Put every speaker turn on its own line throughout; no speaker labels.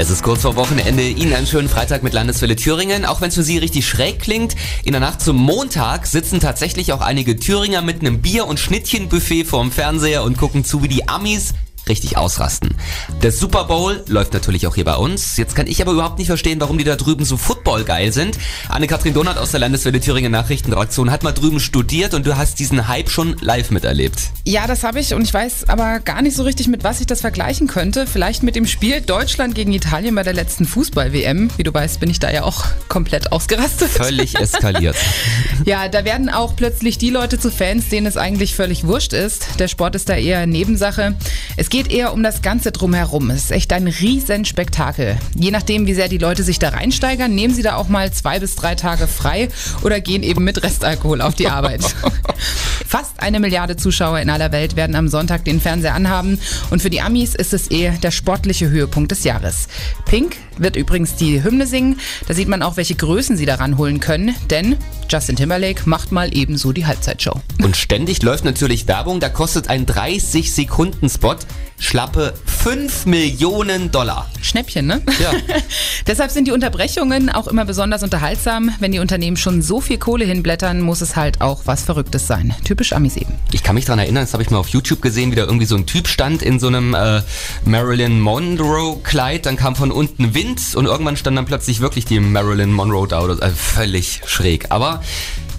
Es ist kurz vor Wochenende. Ihnen einen schönen Freitag mit Landeswelle Thüringen. Auch wenn es für Sie richtig schräg klingt, in der Nacht zum Montag sitzen tatsächlich auch einige Thüringer mit einem Bier- und Schnittchenbuffet vorm Fernseher und gucken zu, wie die Amis richtig ausrasten. Der Super Bowl läuft natürlich auch hier bei uns. Jetzt kann ich aber überhaupt nicht verstehen, warum die da drüben so footballgeil sind. Anne-Kathrin Donat aus der Landeswelle Thüringen Nachrichtenredaktion hat mal drüben studiert und du hast diesen Hype schon live miterlebt.
Ja, das habe ich und ich weiß aber gar nicht so richtig, mit was ich das vergleichen könnte. Vielleicht mit dem Spiel Deutschland gegen Italien bei der letzten Fußball-WM. Wie du weißt, bin ich da ja auch komplett ausgerastet.
Völlig eskaliert.
ja, da werden auch plötzlich die Leute zu Fans, denen es eigentlich völlig wurscht ist. Der Sport ist da eher Nebensache. Es geht eher um das Ganze drumherum. Es ist echt ein Riesenspektakel. Je nachdem, wie sehr die Leute sich da reinsteigern, nehmen sie da auch mal zwei bis drei Tage frei oder gehen eben mit Restalkohol auf die Arbeit. Fast eine Milliarde Zuschauer in aller Welt werden am Sonntag den Fernseher anhaben und für die Amis ist es eher der sportliche Höhepunkt des Jahres. Pink wird übrigens die Hymne singen. Da sieht man auch, welche Größen sie daran holen können, denn Justin Timberlake macht mal ebenso die Halbzeitshow.
Und ständig läuft natürlich Werbung, da kostet ein 30 Sekunden Spot schlappe 5 Millionen Dollar.
Schnäppchen, ne?
Ja.
Deshalb sind die Unterbrechungen auch immer besonders unterhaltsam. Wenn die Unternehmen schon so viel Kohle hinblättern, muss es halt auch was Verrücktes sein. Typisch Amis eben.
Ich kann mich daran erinnern, das habe ich mal auf YouTube gesehen, wie da irgendwie so ein Typ stand in so einem äh, Marilyn Monroe Kleid, dann kam von unten Wind und irgendwann stand dann plötzlich wirklich die Marilyn Monroe da oder also völlig schräg. Aber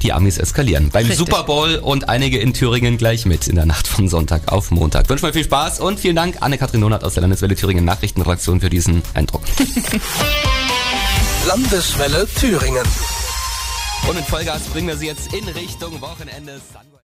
die Amis eskalieren. Beim Richtig. Super Bowl und einige in Thüringen gleich mit in der Nacht von Sonntag auf Montag. Wünsche mal viel Spaß und vielen Dank Anne-Kathrin Donat aus der Landeswelle Thüringen Nachrichtenredaktion für diesen Eindruck.
Landeswelle Thüringen.
Und mit Vollgas bringen wir Sie jetzt in Richtung Wochenende.